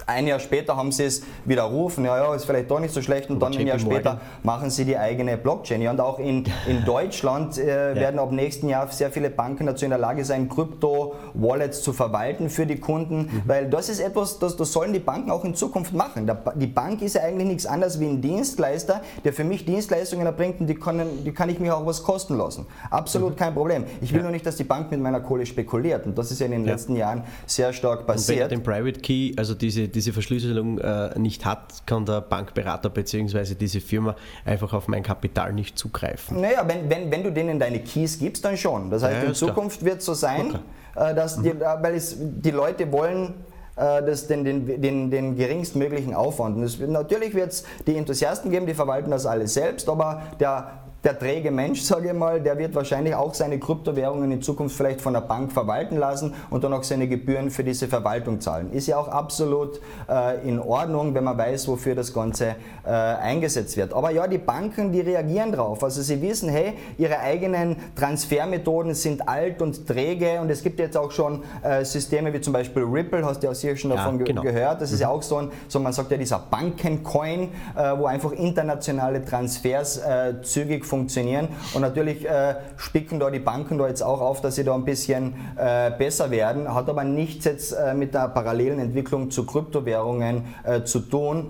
Ein Jahr später haben sie es widerrufen, ja, ja, ist vielleicht doch nicht so schlecht und dann ein Jahr später machen sie die eigene Blockchain. Ja, und auch in, in Deutschland äh, ja. werden ab nächsten Jahr sehr viele Banken dazu in der Lage sein, Krypto-Wallets zu verwalten für die Kunden, mhm. weil das ist etwas, das, das sollen die Banken auch in Zukunft machen. Der, die Bank ist ja eigentlich nichts anderes wie ein Dienstleister, der für mich Dienstleistungen erbringt und die, können, die kann ich mir auch was kosten lassen. Absolut mhm. kein Problem. Ich will ja. nur nicht, dass die Bank mit meiner Kohle spekuliert und das ist ja in den letzten Jahren sehr stark passiert. Und den Private Key, also diese diese, diese Verschlüsselung äh, nicht hat, kann der Bankberater bzw. diese Firma einfach auf mein Kapital nicht zugreifen. Naja, wenn, wenn, wenn du denen deine Keys gibst, dann schon. Das heißt, ja, in Zukunft wird es so sein, okay. äh, dass die, mhm. weil es, die Leute wollen äh, das, den, den, den, den geringstmöglichen Aufwand. Es, natürlich wird es die Enthusiasten geben, die verwalten das alles selbst, aber der der träge Mensch, sage ich mal, der wird wahrscheinlich auch seine Kryptowährungen in Zukunft vielleicht von der Bank verwalten lassen und dann auch seine Gebühren für diese Verwaltung zahlen. Ist ja auch absolut äh, in Ordnung, wenn man weiß, wofür das Ganze äh, eingesetzt wird. Aber ja, die Banken, die reagieren drauf. Also sie wissen, hey, ihre eigenen Transfermethoden sind alt und träge und es gibt jetzt auch schon äh, Systeme wie zum Beispiel Ripple, hast du ja sicher schon davon ja, genau. gehört. Das ist ja mhm. auch so ein, so man sagt ja dieser Bankencoin, äh, wo einfach internationale Transfers zügig funktionieren. Und natürlich äh, spicken da die Banken da jetzt auch auf, dass sie da ein bisschen äh, besser werden, hat aber nichts jetzt äh, mit der parallelen Entwicklung zu Kryptowährungen äh, zu tun.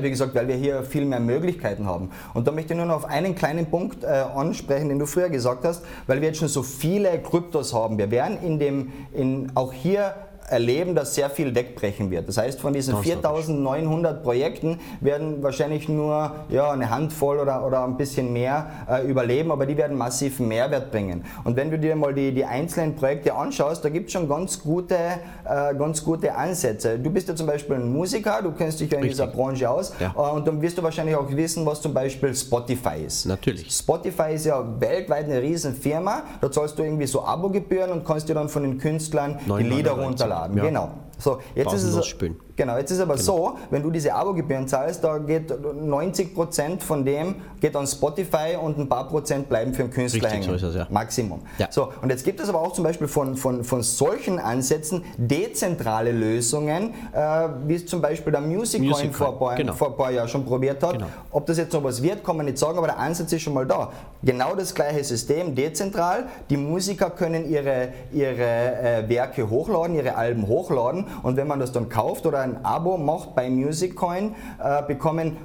Wie gesagt, weil wir hier viel mehr Möglichkeiten haben. Und da möchte ich nur noch auf einen kleinen Punkt äh, ansprechen, den du früher gesagt hast, weil wir jetzt schon so viele Kryptos haben. Wir werden in dem, in, auch hier erleben, dass sehr viel wegbrechen wird. Das heißt, von diesen 4900 Projekten werden wahrscheinlich nur ja, eine Handvoll oder, oder ein bisschen mehr äh, überleben, aber die werden massiven Mehrwert bringen. Und wenn du dir mal die, die einzelnen Projekte anschaust, da gibt es schon ganz gute, äh, ganz gute Ansätze. Du bist ja zum Beispiel ein Musiker, du kennst dich ja in Richtig. dieser Branche aus ja. äh, und dann wirst du wahrscheinlich auch wissen, was zum Beispiel Spotify ist. Natürlich. Spotify ist ja weltweit eine riesen Firma, da zahlst du irgendwie so Abogebühren und kannst dir dann von den Künstlern die Lieder runterladen. Ja. Genau. So, jetzt ist es. Spielen. Genau, jetzt ist aber genau. so, wenn du diese Abogebühren zahlst, da geht 90% von dem geht an Spotify und ein paar Prozent bleiben für den Künstler Richtig, hängen. So ist es, ja. Maximum. Ja. So, und jetzt gibt es aber auch zum Beispiel von, von, von solchen Ansätzen dezentrale Lösungen, äh, wie es zum Beispiel der Music, Music Coin vor, genau. vor ein paar Jahren schon probiert hat. Genau. Ob das jetzt noch was wird, kann man nicht sagen, aber der Ansatz ist schon mal da. Genau das gleiche System, dezentral. Die Musiker können ihre, ihre äh, Werke hochladen, ihre Alben hochladen und wenn man das dann kauft oder ein Abo macht bei MusicCoin, äh, bekommen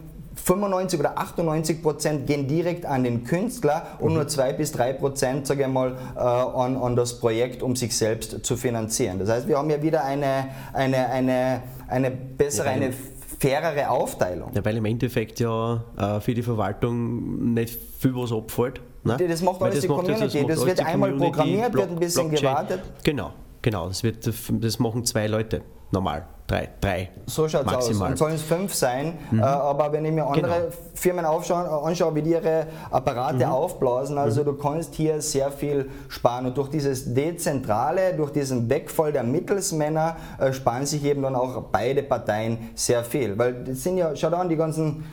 95 oder 98 Prozent gehen direkt an den Künstler und mhm. nur 2 bis 3 Prozent, sage ich mal, äh, an, an das Projekt, um sich selbst zu finanzieren. Das heißt, wir haben ja wieder eine, eine, eine, eine bessere, eine fairere Aufteilung. Ja, weil im Endeffekt ja äh, für die Verwaltung nicht viel was abfällt. Ne? Das macht alles das die Community. Das, das wird einmal Community, programmiert, Block, wird ein bisschen Blockchain. gewartet. Genau, genau. Das, wird, das machen zwei Leute normal. Drei, drei. So schaut es aus. Und sollen es fünf sein. Mhm. Äh, aber wenn ich mir andere genau. Firmen aufschaue, anschaue, wie die ihre Apparate mhm. aufblasen, also mhm. du kannst hier sehr viel sparen. Und durch dieses Dezentrale, durch diesen Wegfall der Mittelsmänner, äh, sparen sich eben dann auch beide Parteien sehr viel. Weil das sind ja, schau an, die ganzen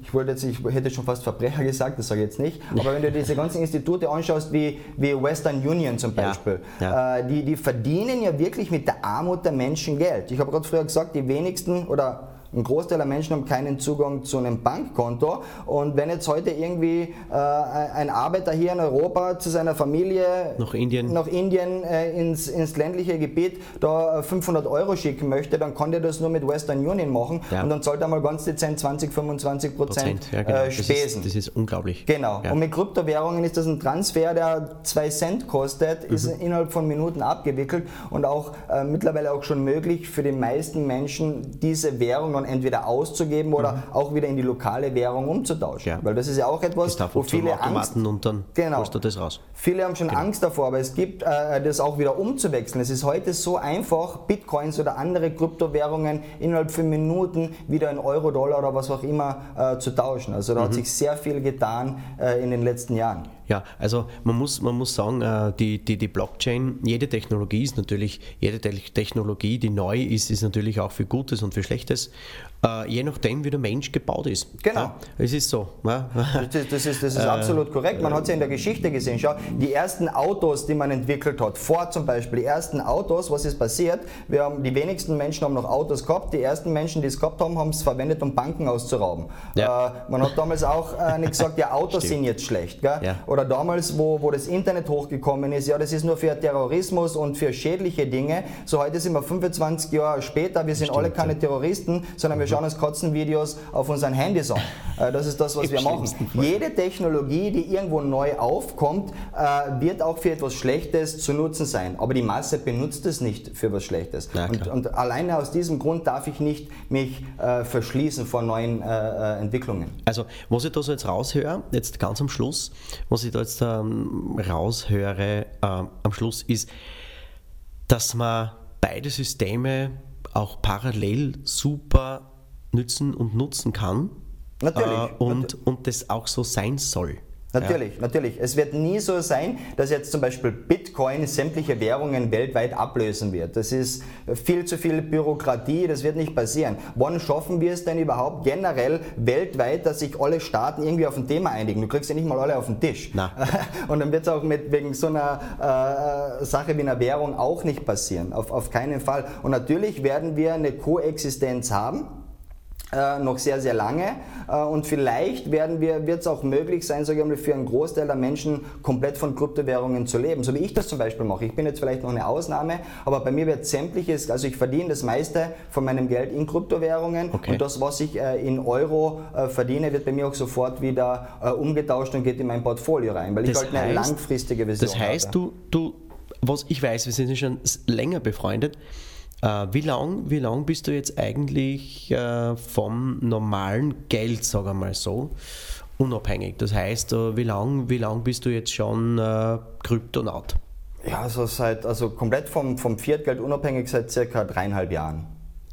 ich wollte jetzt, ich hätte schon fast Verbrecher gesagt, das sage ich jetzt nicht, aber wenn du diese ganzen Institute anschaust, wie, wie Western Union zum Beispiel, ja, ja. Äh, die, die verdienen ja wirklich mit der Armut der Menschen Geld. Ich habe gerade früher gesagt, die wenigsten oder ein Großteil der Menschen haben keinen Zugang zu einem Bankkonto. Und wenn jetzt heute irgendwie äh, ein Arbeiter hier in Europa zu seiner Familie nach Indien, nach Indien äh, ins, ins ländliche Gebiet da 500 Euro schicken möchte, dann kann der das nur mit Western Union machen. Ja. Und dann zahlt er mal ganz dezent 20, 25 Prozent ja, genau. äh, Spesen. Das ist, das ist, unglaublich. Genau. Ja. Und mit Kryptowährungen ist das ein Transfer, der 2 Cent kostet, mhm. ist innerhalb von Minuten abgewickelt und auch äh, mittlerweile auch schon möglich für die meisten Menschen diese Währung dann entweder auszugeben oder mhm. auch wieder in die lokale Währung umzutauschen. Ja. Weil das ist ja auch etwas, wo viele Angst und dann genau, du das raus. Viele haben schon genau. Angst davor, aber es gibt äh, das auch wieder umzuwechseln. Es ist heute so einfach, Bitcoins oder andere Kryptowährungen innerhalb von Minuten wieder in Euro, Dollar oder was auch immer äh, zu tauschen. Also da mhm. hat sich sehr viel getan äh, in den letzten Jahren. Ja, also man muss, man muss sagen, äh, die, die, die Blockchain, jede Technologie ist natürlich, jede Technologie, die neu ist, ist natürlich auch für Gutes und für Schlechtes, äh, je nachdem, wie der Mensch gebaut ist. Genau. Ja, es ist so. Ja. Das, das, ist, das ist [LAUGHS] äh, absolut korrekt. Man hat es ja in der Geschichte gesehen. Schau, die ersten Autos, die man entwickelt hat, Ford zum Beispiel, die ersten Autos, was ist passiert? Wir haben, die wenigsten Menschen haben noch Autos gehabt. Die ersten Menschen, die es gehabt haben, haben es verwendet, um Banken auszurauben. Ja. Äh, man hat damals auch äh, nicht gesagt, ja, Autos [LAUGHS] sind jetzt schlecht. Oder damals, wo, wo das Internet hochgekommen ist, ja, das ist nur für Terrorismus und für schädliche Dinge. So heute sind wir 25 Jahre später, wir sind Stimmt, alle keine Terroristen, sondern wir schauen uns Katzenvideos auf unseren Handys an. Äh, das ist das, was wir machen. Jede Technologie, die irgendwo neu aufkommt, äh, wird auch für etwas Schlechtes zu nutzen sein. Aber die Masse benutzt es nicht für etwas Schlechtes. Ja, und, und, alleine aus diesem Grund darf ich nicht mich äh, verschließen vor neuen Entwicklungen. Also, was ich da so jetzt raushöre, jetzt ganz am Schluss, was ich da jetzt ähm, raushöre ähm, am Schluss ist, dass man beide Systeme auch parallel super nützen und nutzen kann. Natürlich. Äh, und, und das auch so sein soll. Natürlich, ja. natürlich. Es wird nie so sein, dass jetzt zum Beispiel Bitcoin sämtliche Währungen weltweit ablösen wird. Das ist viel zu viel Bürokratie, das wird nicht passieren. Wann schaffen wir es denn überhaupt generell weltweit, dass sich alle Staaten irgendwie auf ein Thema einigen? Du kriegst ja nicht mal alle auf den Tisch. Na. [LAUGHS] Und dann wird es auch mit, wegen so einer äh, Sache wie einer Währung auch nicht passieren. Auf, auf keinen Fall. Und natürlich werden wir eine Koexistenz haben äh, noch sehr, sehr lange. Äh, und vielleicht werden wir, wird es auch möglich sein, sage ich mal, für einen Großteil der Menschen komplett von Kryptowährungen zu leben. So wie ich das zum Beispiel mache. Ich bin jetzt vielleicht noch eine Ausnahme, aber bei mir wird sämtliches, also ich verdiene das meiste von meinem Geld in Kryptowährungen okay. und das, was ich äh, in Euro äh, verdiene, wird bei mir auch sofort wieder äh, umgetauscht und geht in mein Portfolio rein, weil das ich halt eine langfristige Vision Das heißt, habe. du, du, was ich weiß, wir sind schon länger befreundet, wie lang, wie lang bist du jetzt eigentlich äh, vom normalen Geld, sagen wir mal so, unabhängig? Das heißt, äh, wie lang, wie lang bist du jetzt schon äh, Kryptonaut? Ja, also seit, also komplett vom, vom Fiat-Geld unabhängig seit circa dreieinhalb Jahren.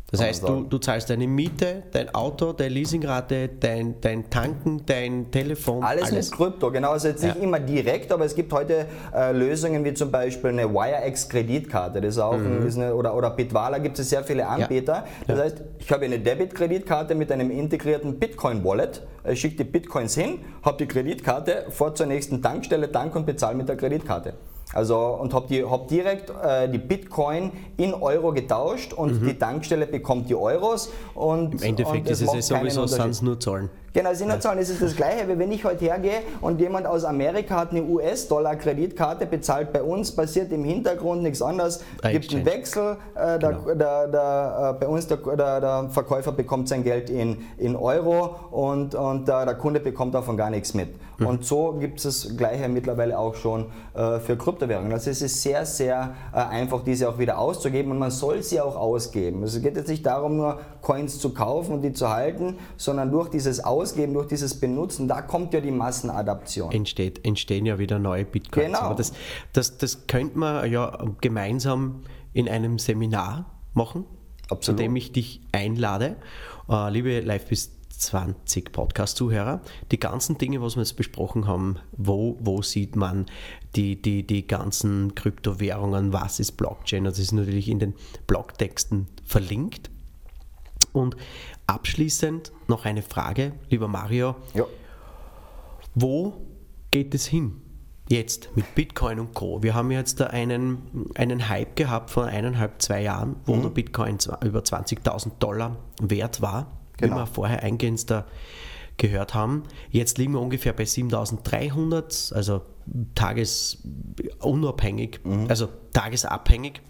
Das heißt, du, du zahlst deine Miete, dein Auto, deine Leasingrate, dein, dein Tanken, dein Telefon. Alles, alles. mit Krypto, genau. Also jetzt nicht Ja. immer direkt, aber es gibt heute äh, Lösungen wie zum Beispiel eine WireX-Kreditkarte. Das ist auch Mhm. ein, ist eine, oder, oder Bitwala gibt es sehr viele Anbieter. Das Ja. heißt, ich habe eine Debit-Kreditkarte mit einem integrierten Bitcoin-Wallet. Ich schicke die Bitcoins hin, habe die Kreditkarte, fahre zur nächsten Tankstelle, tank und bezahle mit der Kreditkarte. Also und habe die, hab direkt äh, die Bitcoin in Euro getauscht und die Tankstelle bekommt die Euros und Mhm. Im Endeffekt und ist es sowieso sonst nur Zahlen. Genau, Sinnerzahlen ist es das Gleiche, wie wenn ich heute hergehe und jemand aus Amerika hat eine US-Dollar-Kreditkarte, bezahlt bei uns, passiert im Hintergrund nichts anderes, Ein gibt einen Exchange. Wechsel, äh, der, Genau. der, der, äh, bei uns der, der, der Verkäufer bekommt sein Geld in, in Euro und, und der, der Kunde bekommt davon gar nichts mit. Mhm. Und so gibt es das Gleiche mittlerweile auch schon äh, für Kryptowährungen. Also es ist sehr, sehr äh, einfach, diese auch wieder auszugeben und man soll sie auch ausgeben. Es geht jetzt nicht darum, nur Coins zu kaufen und die zu halten, sondern durch dieses Ausgeben, durch dieses Benutzen, da kommt ja die Massenadaption. Entsteht, entstehen ja wieder neue Bitcoins. Genau. Aber das, das, das könnte man ja gemeinsam in einem Seminar machen, Absolut. zu dem ich dich einlade. Äh, liebe Live bis 20 Podcast-Zuhörer, die ganzen Dinge, was wir jetzt besprochen haben, wo, wo sieht man die, die, die ganzen Kryptowährungen, was ist Blockchain, das ist natürlich in den Blogtexten verlinkt. Und abschließend noch eine Frage, lieber Mario. Ja. Wo geht es hin? Jetzt mit Bitcoin und Co. Wir haben jetzt da einen, einen Hype gehabt von eineinhalb, zwei Jahren, wo Mhm. der Bitcoin über 20.000 Dollar wert war, Genau. wie wir vorher eingehend da gehört haben. Jetzt liegen wir ungefähr bei 7.300, also tagesunabhängig, Mhm. also tagesabhängig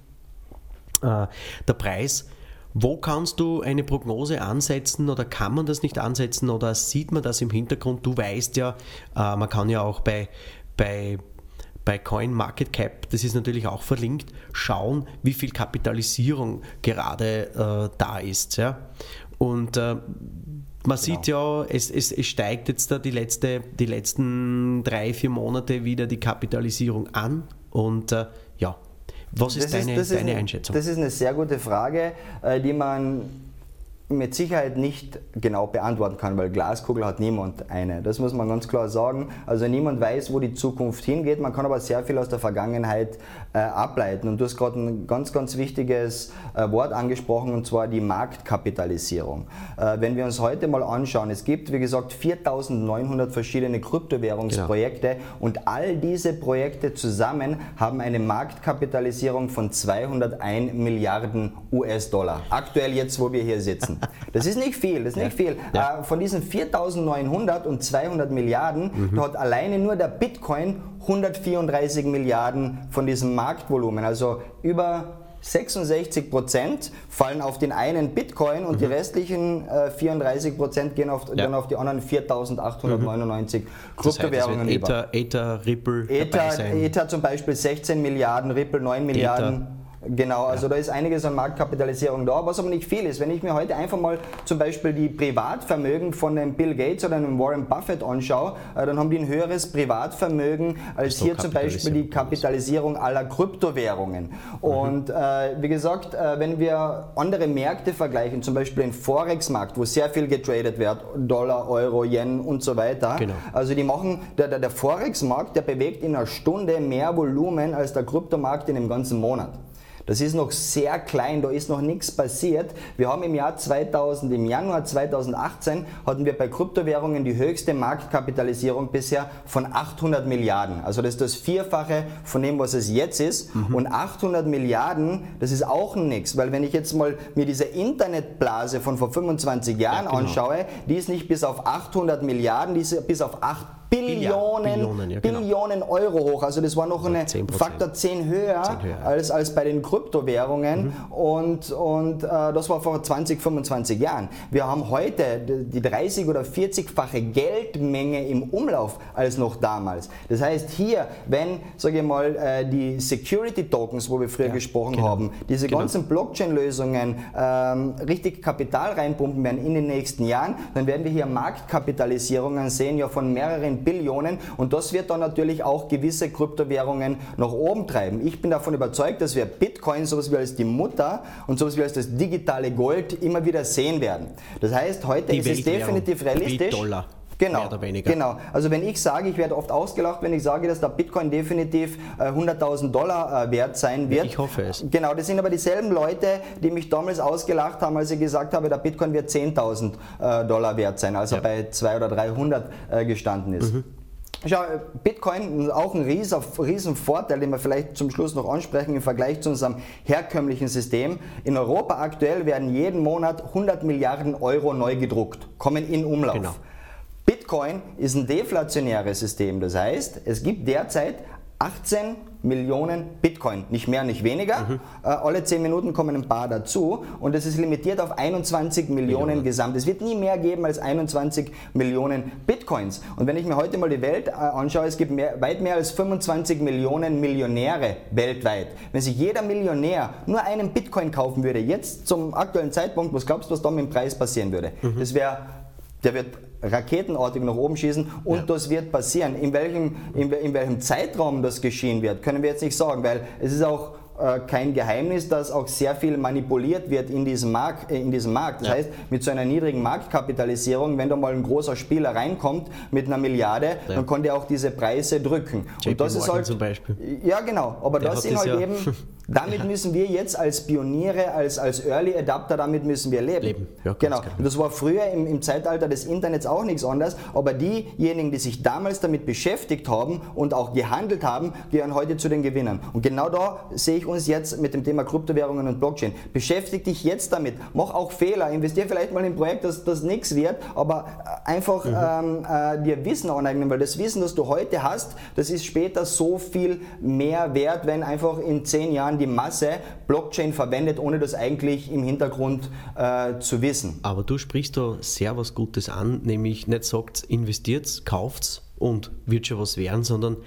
äh, der Preis. Wo kannst du eine Prognose ansetzen oder kann man das nicht ansetzen oder sieht man das im Hintergrund? Du weißt ja, äh, man kann ja auch bei, bei, bei Coin Market Cap, das ist natürlich auch verlinkt, schauen, wie viel Kapitalisierung gerade äh, da ist. Ja? Und äh, man sieht ja, es, es, es steigt jetzt da die, letzte, die letzten drei, vier Monate wieder die Kapitalisierung an. Und äh, ja, was ist Das deine, das deine eine- Einschätzung? Das ist eine sehr gute Frage, äh, die man mit Sicherheit nicht genau beantworten kann, weil Glaskugel hat niemand eine. Das muss man ganz klar sagen. Also niemand weiß, wo die Zukunft hingeht. Man kann aber sehr viel aus der Vergangenheit äh, ableiten. Und du hast gerade ein ganz, ganz wichtiges äh, Wort angesprochen, und zwar die Marktkapitalisierung. Äh, wenn wir uns heute mal anschauen, es gibt, wie gesagt, 4.900 verschiedene Kryptowährungsprojekte und all diese Projekte zusammen haben eine Marktkapitalisierung von 201 Milliarden US-Dollar. Aktuell jetzt, wo wir hier sitzen. Das ist nicht viel, das ist nicht viel. Ja. Äh, von diesen 4.900 und 200 Milliarden, da hat alleine nur der Bitcoin 134 Milliarden von diesem Marktvolumen, also über 66 Prozent fallen auf den einen Bitcoin und die restlichen äh, 34 Prozent gehen auf, dann auf die anderen 4.899 Das heißt, es Kryptowährungen wird über. Ether, Ether, Ripple Ether. Ether zum Beispiel 16 Milliarden, Ripple 9 Milliarden. Genau, also da ist einiges an Marktkapitalisierung da, was aber nicht viel ist. Wenn ich mir heute einfach mal zum Beispiel die Privatvermögen von einem Bill Gates oder einem Warren Buffett anschaue, äh, dann haben die ein höheres Privatvermögen als so hier zum Beispiel die Kapitalisierung. Aller Kryptowährungen. Und äh, wie gesagt, äh, wenn wir andere Märkte vergleichen, zum Beispiel den Forex-Markt, wo sehr viel getradet wird, Dollar, Euro, Yen und so weiter, Genau. also die machen, der, der, der Forex-Markt, der bewegt in einer Stunde mehr Volumen als der Kryptomarkt in einem ganzen Monat. Das ist noch sehr klein, da ist noch nichts passiert. Wir haben im Jahr 2000, im Januar 2018 hatten wir bei Kryptowährungen die höchste Marktkapitalisierung bisher von 800 Milliarden. Also das ist das Vierfache von dem, was es jetzt ist. Und 800 Milliarden, das ist auch nichts, weil wenn ich jetzt mal mir diese Internetblase von vor 25 Jahren Ja, genau. anschaue, die ist nicht bis auf 800 Milliarden, die ist bis auf 8 Billionen, Billionen, ja, genau. Billionen Euro hoch. Also das war noch eine 10%. Faktor 10 höher, 10 höher. als, als bei den Kryptowährungen Mhm. und, und äh, das war vor 20, 25 Jahren. Wir haben heute die 30 oder 40-fache Geldmenge im Umlauf als noch damals. Das heißt hier, wenn, sage ich mal, äh, die Security Tokens, wo wir früher gesprochen genau. haben, diese Genau. ganzen Blockchain-Lösungen ähm, richtig Kapital reinpumpen werden in den nächsten Jahren, dann werden wir hier Marktkapitalisierungen sehen, ja von mehreren Billionen und das wird dann natürlich auch gewisse Kryptowährungen nach oben treiben. Ich bin davon überzeugt, dass wir Bitcoin, sowas wie als die Mutter und sowas wie als das digitale Gold immer wieder sehen werden. Das heißt, heute die ist es definitiv realistisch. Wie Dollar. Genau, mehr oder weniger. Genau. Also wenn ich sage, ich werde oft ausgelacht, wenn ich sage, dass der Bitcoin definitiv äh, 100.000 Dollar äh, wert sein wird. Ich hoffe es. Genau, das sind aber dieselben Leute, die mich damals ausgelacht haben, als ich gesagt habe, der Bitcoin wird 10.000 äh, Dollar wert sein, als ja. er bei 200 oder 300 äh, gestanden ist. Mhm. Schau, Bitcoin ist auch ein riesen, riesen Vorteil, den wir vielleicht zum Schluss noch ansprechen im Vergleich zu unserem herkömmlichen System. In Europa aktuell werden jeden Monat 100 Milliarden Euro neu gedruckt, kommen in Umlauf. Genau. Bitcoin ist ein deflationäres System. Das heißt, es gibt derzeit 18 Millionen Bitcoin, nicht mehr, nicht weniger. Mhm. Äh, alle 10 Minuten kommen ein paar dazu und es ist limitiert auf 21 Millionen, Millionen gesamt. Es wird nie mehr geben als 21 Millionen Bitcoins. Und wenn ich mir heute mal die Welt äh, anschaue, es gibt mehr, weit mehr als 25 Millionen Millionäre weltweit. Wenn sich jeder Millionär nur einen Bitcoin kaufen würde, jetzt zum aktuellen Zeitpunkt, was glaubst du, was da mit dem Preis passieren würde? Mhm. Das wäre der wird raketenartig nach oben schießen und ja. das wird passieren. In welchem, in, in welchem Zeitraum das geschehen wird, können wir jetzt nicht sagen, weil es ist auch äh, kein Geheimnis, dass auch sehr viel manipuliert wird in diesem Markt. Äh, in diesem Markt. Das ja. heißt, mit so einer niedrigen Marktkapitalisierung, wenn da mal ein großer Spieler reinkommt mit einer Milliarde, ja. dann kann der auch diese Preise drücken. JP und das Morgan ist halt, zum Beispiel. Ja, genau. Aber der das sind halt ja. eben [LAUGHS] Damit müssen wir jetzt als Pioniere, als, als Early Adapter, damit müssen wir leben. leben. Ja, genau. Und das war früher im, im Zeitalter des Internets auch nichts anderes, aber diejenigen, die sich damals damit beschäftigt haben und auch gehandelt haben, gehören heute zu den Gewinnern. Und genau da sehe ich uns jetzt mit dem Thema Kryptowährungen und Blockchain. Beschäftige dich jetzt damit. Mach auch Fehler. Investiere vielleicht mal in ein Projekt, das, das nichts wird, aber äh, einfach mhm. ähm, äh, dir Wissen aneignen, weil das Wissen, das du heute hast, das ist später so viel mehr wert, wenn einfach in zehn Jahren die Masse Blockchain verwendet, ohne das eigentlich im Hintergrund äh, zu wissen. Aber du sprichst da sehr was Gutes an, nämlich nicht sagt, investiert, kauft und wird schon was werden, sondern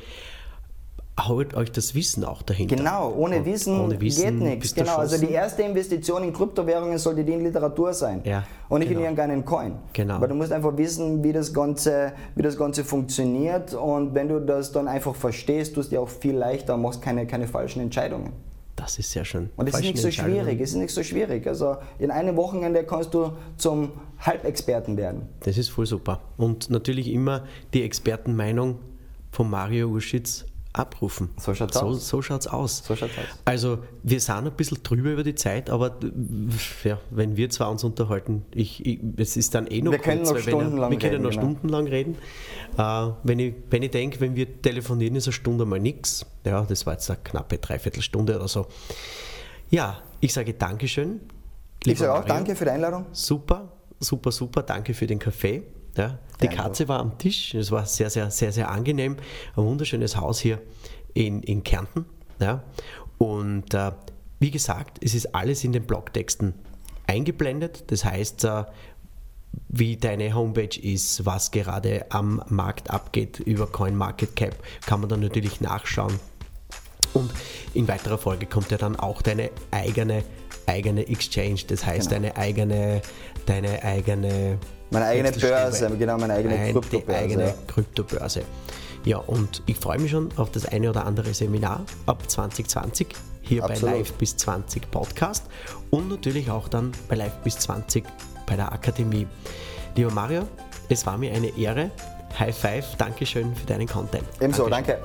holt euch das Wissen auch dahinter. Genau, ohne Wissen, ohne Wissen geht nichts. Genau, also die erste Investition in Kryptowährungen sollte die in Literatur sein ja, und nicht genau. in irgendeinen Coin. Genau. Aber du musst einfach wissen, wie das, Ganze, wie das Ganze funktioniert und wenn du das dann einfach verstehst, tust du dir auch viel leichter und machst keine, keine falschen Entscheidungen. Das ist sehr schön. Und es ist nicht so schwierig. Es ist nicht so schwierig. Also in einem Wochenende kannst du zum Halbexperten werden. Das ist voll super. Und natürlich immer die Expertenmeinung von Mario Uschitz abrufen. So schaut es so, aus. So schaut's aus. So schaut's aus. Also wir sind ein bisschen drüber über die Zeit, aber ja, wenn wir zwei uns unterhalten, ich, ich, es ist dann eh noch wir kurz, können noch stundenlang wir können reden, noch genau. stundenlang reden. Äh, wenn, ich, wenn ich denke, wenn wir telefonieren, ist eine Stunde mal nichts. Ja, das war jetzt eine knappe Dreiviertelstunde oder so. Ja, ich sage Dankeschön. Ich sage auch Mario. danke für die Einladung. Super, super, super. Danke für den Kaffee. Ja, die Katze war am Tisch, es war sehr, sehr, sehr, sehr angenehm. Ein wunderschönes Haus hier in, in Kärnten. Ja. Und äh, wie gesagt, es ist alles in den Blogtexten eingeblendet. Das heißt, äh, wie deine Homepage ist, was gerade am Markt abgeht über CoinMarketCap, kann man dann natürlich nachschauen. Und in weiterer Folge kommt ja dann auch deine eigene eigene Exchange, das heißt genau. deine eigene deine eigene meine eigene Börse, genau, meine eigene Ein, Kryptobörse. eigene Kryptobörse. Ja, und ich freue mich schon auf das eine oder andere Seminar ab 2020 hier Absolut. bei Live bis 20 Podcast und natürlich auch dann bei Live bis 20 bei der Akademie. Lieber Mario, es war mir eine Ehre. High Five, Dankeschön für deinen Content. Ebenso, danke.